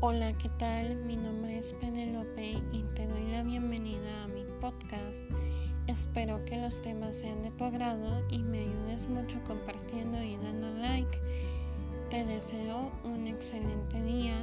Hola, ¿qué tal? Mi nombre es Penelope y te doy la bienvenida a mi podcast. Espero que los temas sean de tu agrado y me ayudes mucho compartiendo y dando like. Te deseo un excelente día